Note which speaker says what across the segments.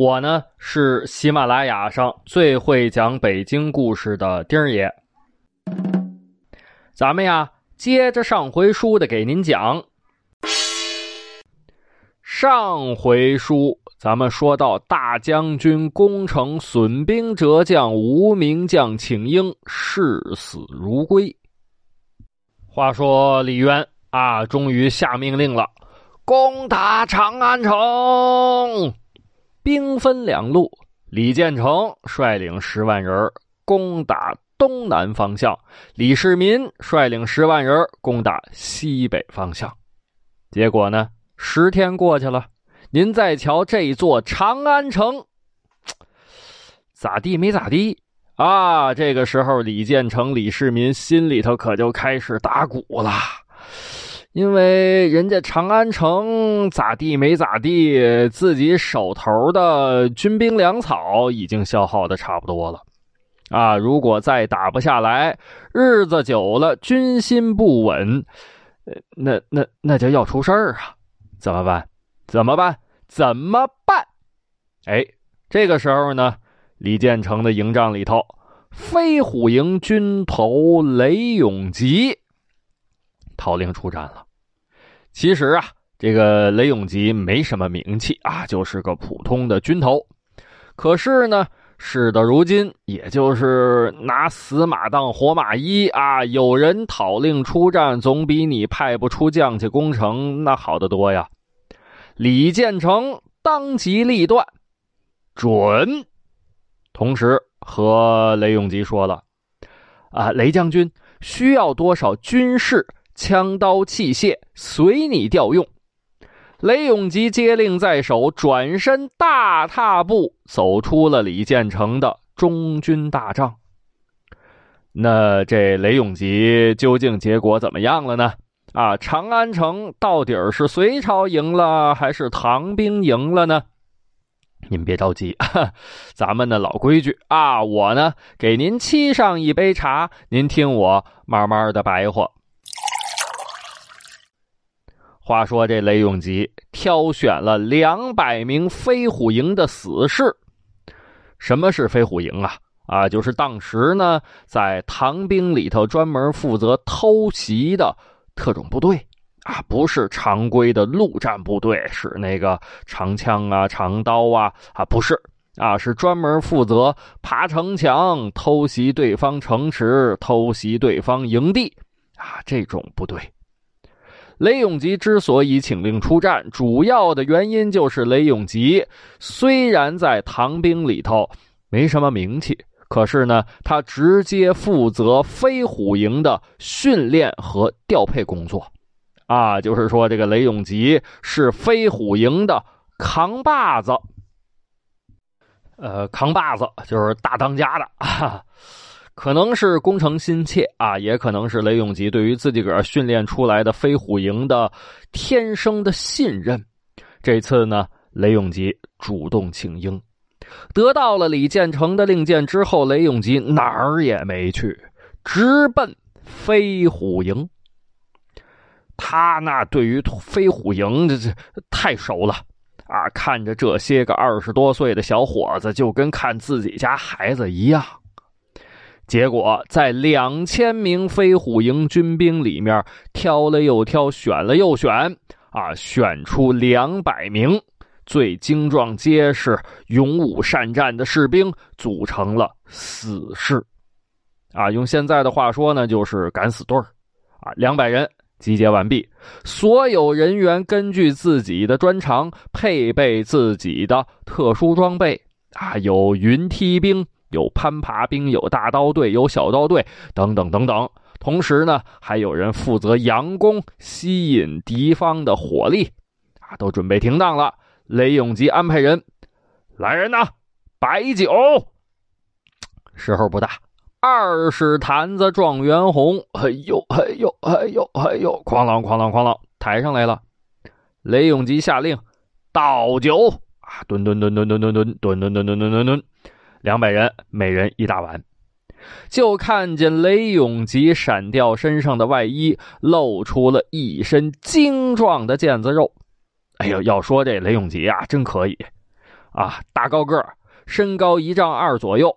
Speaker 1: 我呢是喜马拉雅上最会讲北京故事的丁儿爷。咱们呀，接着上回书的给您讲。上回书咱们说到大将军攻城，损兵折将，无名将请缨，视死如归。话说李渊啊，终于下命令了，攻打长安城。兵分两路，李建成率领十万人攻打东南方向，李世民率领十万人攻打西北方向。结果呢？十天过去了，您再瞧这座长安城，咋地没咋地啊？这个时候，李建成、李世民心里头可就开始打鼓了，因为人家长安城咋地没咋地，自己手头的军兵粮草已经消耗的差不多了啊！如果再打不下来，日子久了，军心不稳，那那那就要出事儿啊！怎么办？怎么办？怎么办？哎，这个时候呢，李建成的营帐里头，飞虎营军头雷永吉讨令出战了。其实啊，这个雷永吉没什么名气啊，就是个普通的军头。可是呢，事到如今，也就是拿死马当活马医啊！有人讨令出战，总比你派不出将去攻城那好得多呀。李建成当机立断，准。同时和雷永吉说了：“啊，雷将军需要多少军士、枪刀器械，随你调用。”雷永吉接令在手，转身大踏步走出了李建成的中军大帐。那这雷永吉究竟结果怎么样了呢？啊，长安城到底是隋朝赢了还是唐兵赢了呢？您别着急，咱们的老规矩啊，我呢给您沏上一杯茶，您听我慢慢的白话。话说这雷永吉挑选了两百名飞虎营的死士。什么是飞虎营啊？啊，就是当时呢在唐兵里头专门负责偷袭的。特种部队啊，不是常规的陆战部队，是那个长枪啊、长刀啊啊，不是啊，是专门负责爬城墙、偷袭对方城池、偷袭对方营地啊这种部队。雷永吉之所以请令出战，主要的原因就是雷永吉虽然在唐兵里头没什么名气。可是呢，他直接负责飞虎营的训练和调配工作，啊，就是说这个雷永吉是飞虎营的扛把子，呃，扛把子就是大当家的啊，可能是功成心切啊，也可能是雷永吉对于自己个儿训练出来的飞虎营的天生的信任。这次呢，雷永吉主动请缨。得到了李建成的令箭之后，雷永吉哪儿也没去，直奔飞虎营。他那对于飞虎营这这太熟了啊！看着这些个二十多岁的小伙子，就跟看自己家孩子一样。结果在两千名飞虎营军兵里面挑了又挑，选了又选，啊，选出两百名。最精壮结实、勇武善战的士兵组成了死士，啊，用现在的话说呢，就是敢死队儿，啊，两百人集结完毕，所有人员根据自己的专长配备自己的特殊装备，啊，有云梯兵，有攀爬兵，有大刀队，有小刀队，等等等等。同时呢，还有人负责佯攻，吸引敌方的火力，啊，都准备停当了。雷永吉安排人来人呐，摆酒！时候不大，二十坛子状元红，哎呦，哎呦，哎呦，哎呦，哐啷哐啷哐啷，抬上来了。雷永吉下令倒酒啊，吨吨吨吨吨吨吨吨吨吨吨吨吨吨，两百人，每人一大碗。就看见雷永吉闪掉身上的外衣，露出了一身精壮的腱子肉。哎呦，要说这雷永吉啊，真可以啊！大高个身高一丈二左右，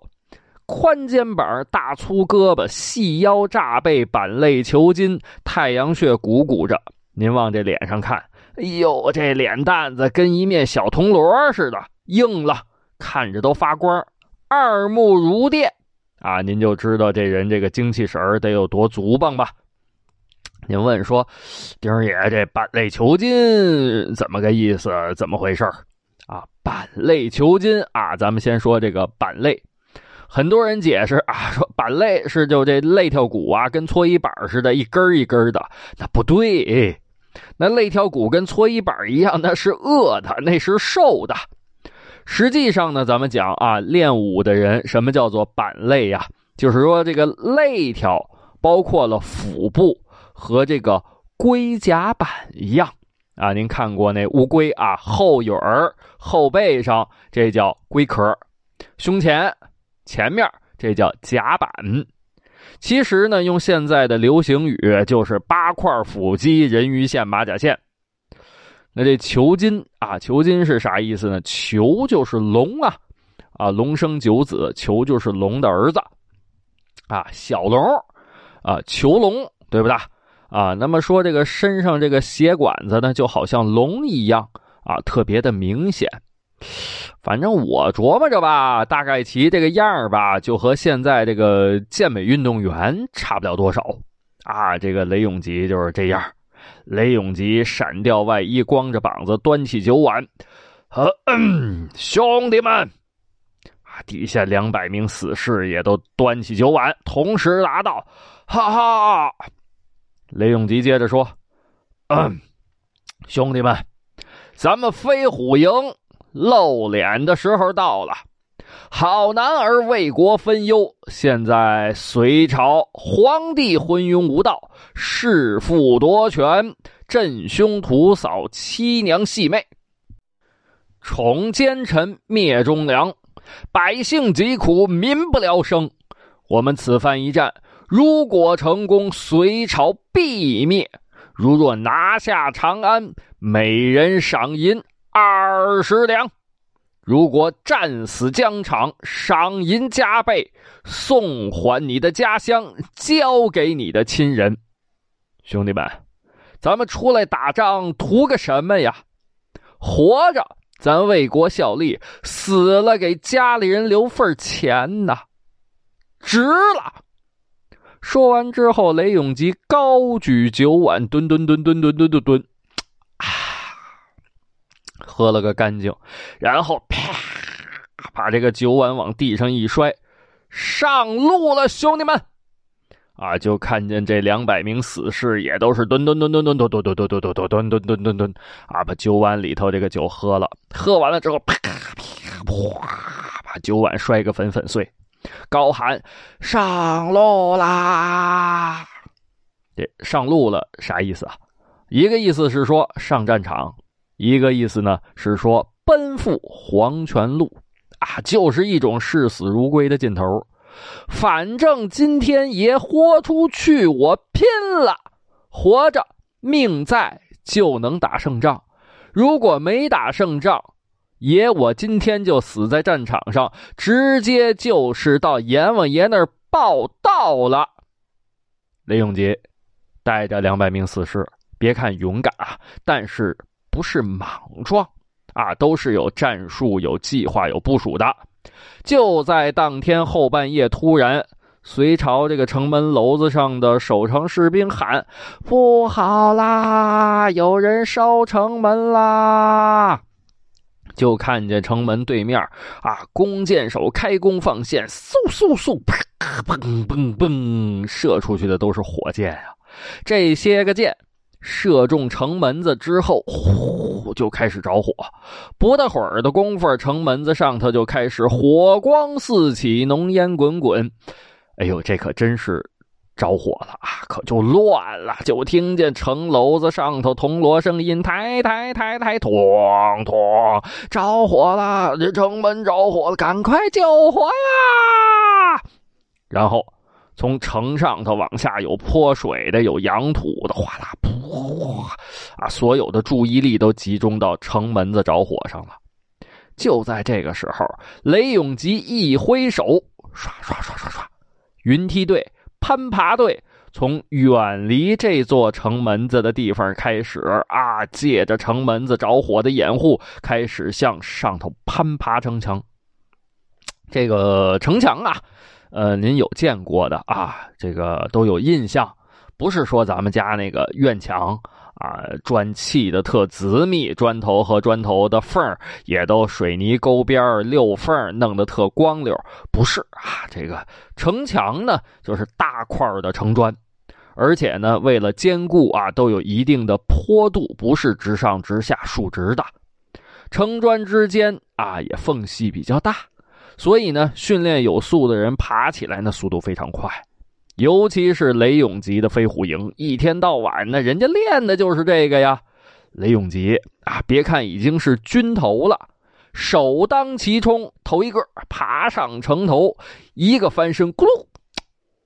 Speaker 1: 宽肩膀、大粗胳膊、细腰炸背、板肋球筋，太阳穴鼓鼓着。您往这脸上看，哎呦，这脸蛋子跟一面小铜锣似的，硬了，看着都发光，二目如电。啊，您就知道这人这个精气神得有多足棒吧？您问说，丁儿爷这板肋球筋怎么个意思？怎么回事啊，板肋球筋啊，咱们先说这个板肋。很多人解释啊，说板肋是就这肋条骨啊，跟搓衣板似的，一根一根的。那不对，那肋条骨跟搓衣板一样，那是饿的，那是瘦的。实际上呢，咱们讲啊，练武的人什么叫做板肋呀？就是说这个肋条包括了腹部和这个龟甲板一样啊。您看过那乌龟啊，后羽儿后背上这叫龟壳，胸前前面这叫甲板。其实呢，用现在的流行语就是八块腹肌、人鱼线、马甲线。那这囚金啊，囚金是啥意思呢？囚就是龙啊，啊，龙生九子，囚就是龙的儿子，啊，小龙，啊，囚龙，对不对？啊，那么说这个身上这个血管子呢，就好像龙一样啊，特别的明显。反正我琢磨着吧，大概其这个样吧，就和现在这个健美运动员差不了多少啊。这个雷永吉就是这样。雷永吉闪掉外衣，光着膀子，端起酒碗，呃，兄弟们，啊，底下两百名死士也都端起酒碗，同时答道：“哈哈！”雷永吉接着说：“嗯，兄弟们，咱们飞虎营露脸的时候到了。”好男儿为国分忧。现在隋朝皇帝昏庸无道，弑父夺权，镇凶屠嫂，欺娘戏妹，宠奸臣，灭忠良，百姓疾苦，民不聊生。我们此番一战，如果成功，隋朝必灭；如若拿下长安，每人赏银二十两。如果战死疆场，赏银加倍，送还你的家乡，交给你的亲人。兄弟们，咱们出来打仗图个什么呀？活着咱为国效力，死了给家里人留份钱呐，值了。说完之后，雷永吉高举酒碗，吨吨吨吨吨吨吨吨。喝了个干净，然后啪，把这个酒碗往地上一摔，上路了，兄弟们！啊，就看见这两百名死士也都是吨吨吨吨吨吨吨吨吨吨吨吨吨吨吨吨啊，把酒碗里头这个酒喝了，喝完了之后，啪啪啪，把酒碗摔个粉粉碎，高喊上路啦！这上路了啥意思啊？一个意思是说上战场。一个意思呢，是说奔赴黄泉路，啊，就是一种视死如归的劲头。反正今天爷豁出去，我拼了，活着命在就能打胜仗。如果没打胜仗，爷我今天就死在战场上，直接就是到阎王爷那儿报道了。雷永杰带着两百名死士，别看勇敢啊，但是。不是莽撞，啊，都是有战术、有计划、有部署的。就在当天后半夜，突然，隋朝这个城门楼子上的守城士兵喊：“不好啦，有人烧城门啦！”就看见城门对面，啊，弓箭手开弓放箭，嗖嗖嗖，啪，嘣嘣嘣，射出去的都是火箭啊！这些个箭。射中城门子之后，呼，就开始着火，不大会儿的功夫，城门子上头就开始火光四起，浓烟滚滚。哎呦，这可真是着火了啊！可就乱了，就听见城楼子上头铜锣声音，抬抬抬抬，咚咚，着火了！这城门着火了，赶快救火呀！然后。从城上头往下有泼水的，有扬土的，哗啦噗啊！所有的注意力都集中到城门子着火上了。就在这个时候，雷永吉一挥手，唰唰唰唰唰，云梯队、攀爬队从远离这座城门子的地方开始啊，借着城门子着火的掩护，开始向上头攀爬城墙。这个城墙啊。呃，您有见过的啊？这个都有印象，不是说咱们家那个院墙啊，砖砌的特紧密，砖头和砖头的缝也都水泥沟边溜缝弄得特光溜，不是啊？这个城墙呢，就是大块的城砖，而且呢，为了坚固啊，都有一定的坡度，不是直上直下竖直的，城砖之间啊，也缝隙比较大。所以呢，训练有素的人爬起来那速度非常快，尤其是雷永吉的飞虎营，一天到晚呢，人家练的就是这个呀。雷永吉啊，别看已经是军头了，首当其冲，头一个爬上城头，一个翻身，咕噜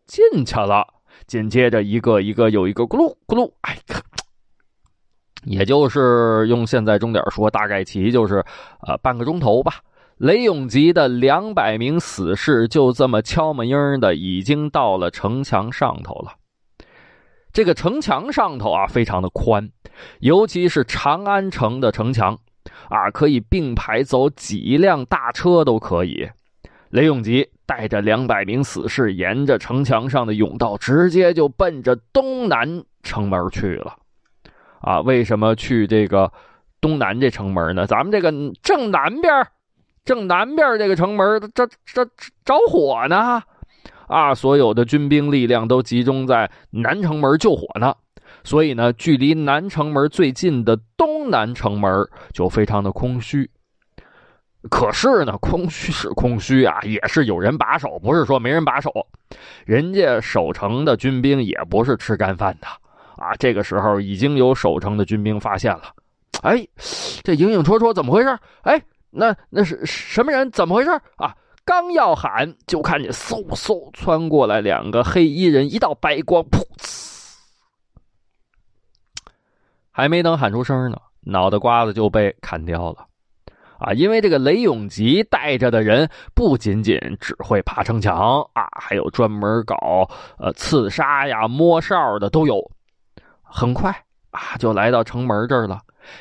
Speaker 1: 进去了。紧接着一个一个有一个咕噜咕噜，哎，也就是用现在钟点说，大概其就是呃半个钟头吧。雷永吉的两百名死士就这么悄么音的已经到了城墙上头了。这个城墙上头啊，非常的宽，尤其是长安城的城墙啊，可以并排走几辆大车都可以。雷永吉带着两百名死士，沿着城墙上的甬道，直接就奔着东南城门去了。啊，为什么去这个东南这城门呢？咱们这个正南边。正南边这个城门，这这着火呢，啊，所有的军兵力量都集中在南城门救火呢，所以呢，距离南城门最近的东南城门就非常的空虚。可是呢，空虚是空虚啊，也是有人把守，不是说没人把守。人家守城的军兵也不是吃干饭的啊。这个时候已经有守城的军兵发现了，哎，这影影绰绰怎么回事？哎。那那是什么人？怎么回事啊？刚要喊，就看见嗖嗖窜过来两个黑衣人，一道白光，噗呲，还没等喊出声呢，脑袋瓜子就被砍掉了。啊，因为这个雷永吉带着的人不仅仅只会爬城墙啊，还有专门搞呃刺杀呀、摸哨的都有。很快啊，就来到城门这儿了。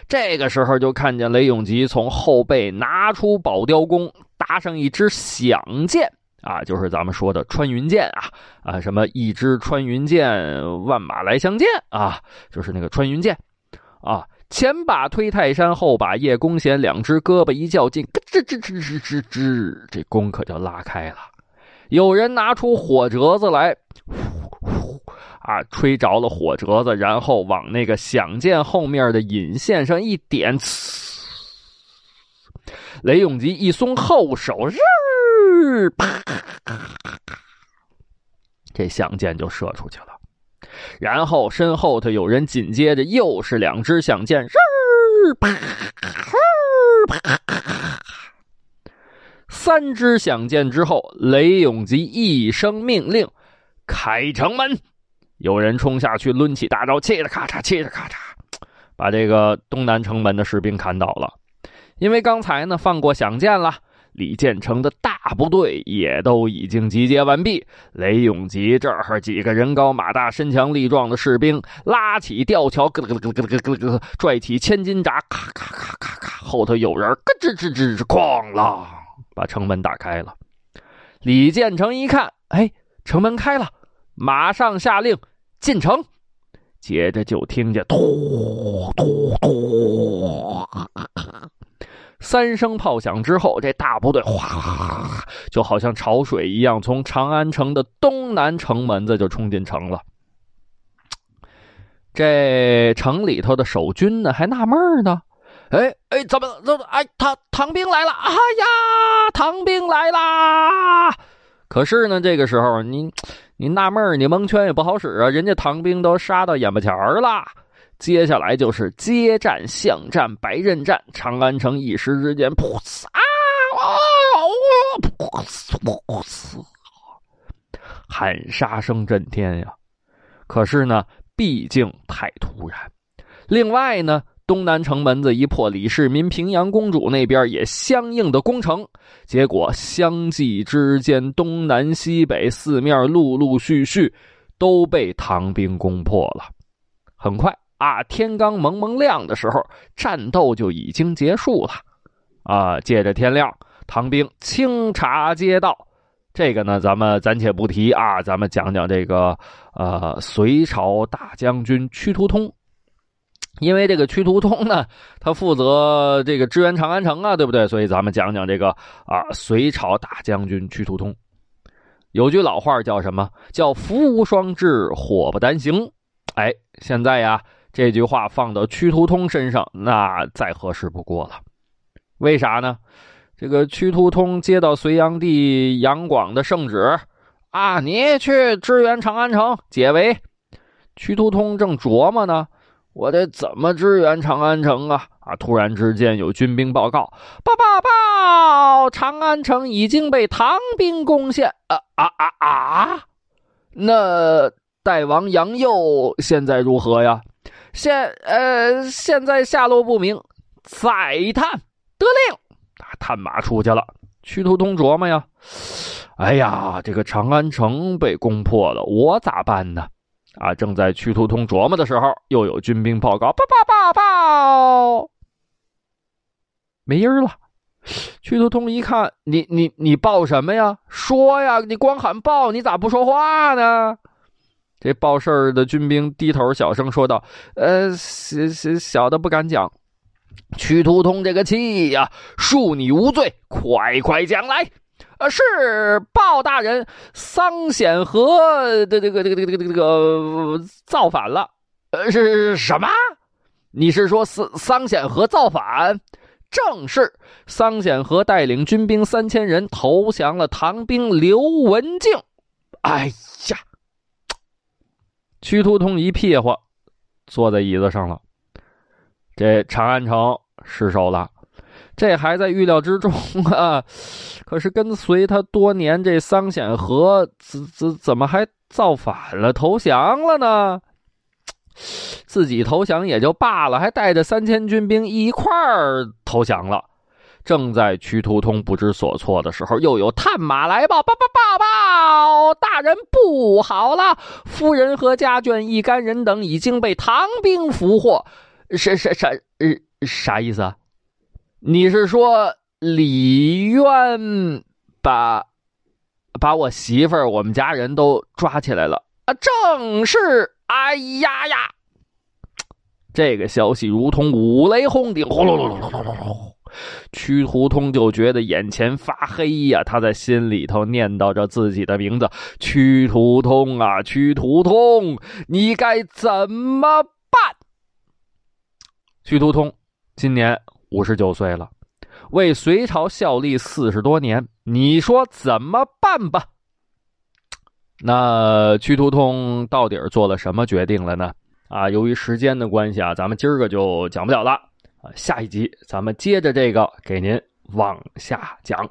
Speaker 1: 这个时候就看见雷永吉从后背拿出宝雕弓，搭上一支响箭啊，就是咱们说的穿云箭啊啊，什么一支穿云箭，万马来相见啊，就是那个穿云箭啊。前把推泰山，后把叶公贤，两只胳膊一较劲，咯吱吱吱吱吱吱，这弓可就拉开了。有人拿出火折子来。啊！吹着了火折子，然后往那个响箭后面的引线上一点，雷永吉一松后手，日，啪！这响箭就射出去了。然后身后头有人紧接着又是两支响箭，日，啪！啪！三支响箭之后，雷永吉一声命令：“开城门！”有人冲下去，抡起大刀，切着咔嚓，切着咔嚓，把这个东南城门的士兵砍倒了。因为刚才呢放过响箭了，李建成的大部队也都已经集结完毕。雷永吉这儿几个人高马大、身强力壮的士兵，拉起吊桥，咯咯咯咯咯咯咯，拽起千斤闸，咔咔咔咔咔，后头有人，咯吱吱吱，哐啷，把城门打开了。李建成一看，哎，城门开了。马上下令进城，接着就听见“突突突”三声炮响之后，这大部队哗，就好像潮水一样，从长安城的东南城门子就冲进城了。这城里头的守军呢，还纳闷呢，哎哎，怎么怎么哎，唐唐兵来了！哎呀，唐兵来啦！可是呢，这个时候你你纳闷你蒙圈也不好使啊，人家唐兵都杀到眼巴前儿了。接下来就是接战、巷战、白刃战，长安城一时之间，噗呲啊啊！噗呲噗呲，喊杀声震天呀！可是呢，毕竟太突然。另外呢，东南城门子一破，李世民、平阳公主那边也相应的攻城，结果相继之间，东南西北四面陆陆续续都被唐兵攻破了。很快。啊，天刚蒙蒙亮的时候，战斗就已经结束了。啊，借着天亮，唐兵清查街道。这个呢，咱们暂且不提啊，咱们讲讲这个呃，隋朝大将军屈突通。因为这个屈突通呢，他负责这个支援长安城啊，对不对？所以咱们讲讲这个啊，隋朝大将军屈突通。有句老话叫什么？叫福无双至，祸不单行。哎，现在呀。这句话放到屈突通身上，那再合适不过了。为啥呢？这个屈突通接到隋炀帝杨广的圣旨，啊，你去支援长安城解围。屈突通正琢磨呢，我得怎么支援长安城啊？啊！突然之间有军兵报告：报报报！长安城已经被唐兵攻陷。啊啊啊啊！那代王杨佑现在如何呀？现呃，现在下落不明，再探得令。啊探马出去了。屈突通琢磨呀，哎呀，这个长安城被攻破了，我咋办呢？啊，正在屈突通琢磨的时候，又有军兵报告：报报报报，没音了。屈突通一看，你你你报什么呀？说呀，你光喊报，你咋不说话呢？这报事儿的军兵低头小声说道：“呃，小小小的不敢讲。屈突通这个气呀，恕你无罪，快快讲来。呃，是鲍大人桑显和的这个这个这个这个这个造反了。呃，是什么？你是说桑桑显和造反？正是桑显和带领军兵三千人投降了唐兵刘文静。哎呀！”屈突通一屁股坐在椅子上了，这长安城失守了，这还在预料之中 啊！可是跟随他多年这桑显和怎怎怎么还造反了、投降了呢？自己投降也就罢了，还带着三千军兵一块儿投降了。正在屈突通不知所措的时候，又有探马来报：报报报报！大人不好了，夫人和家眷一干人等已经被唐兵俘获。啥啥啥？呃，啥意思啊？你是说李渊把把我媳妇儿、我们家人都抓起来了啊？正是。哎呀呀！这个消息如同五雷轰顶，轰隆隆隆隆隆隆隆。屈突通就觉得眼前发黑呀，他在心里头念叨着自己的名字：“屈突通啊，屈突通，你该怎么办？”屈突通今年五十九岁了，为隋朝效力四十多年，你说怎么办吧？那屈突通到底做了什么决定了呢？啊，由于时间的关系啊，咱们今儿个就讲不了了。下一集咱们接着这个给您往下讲。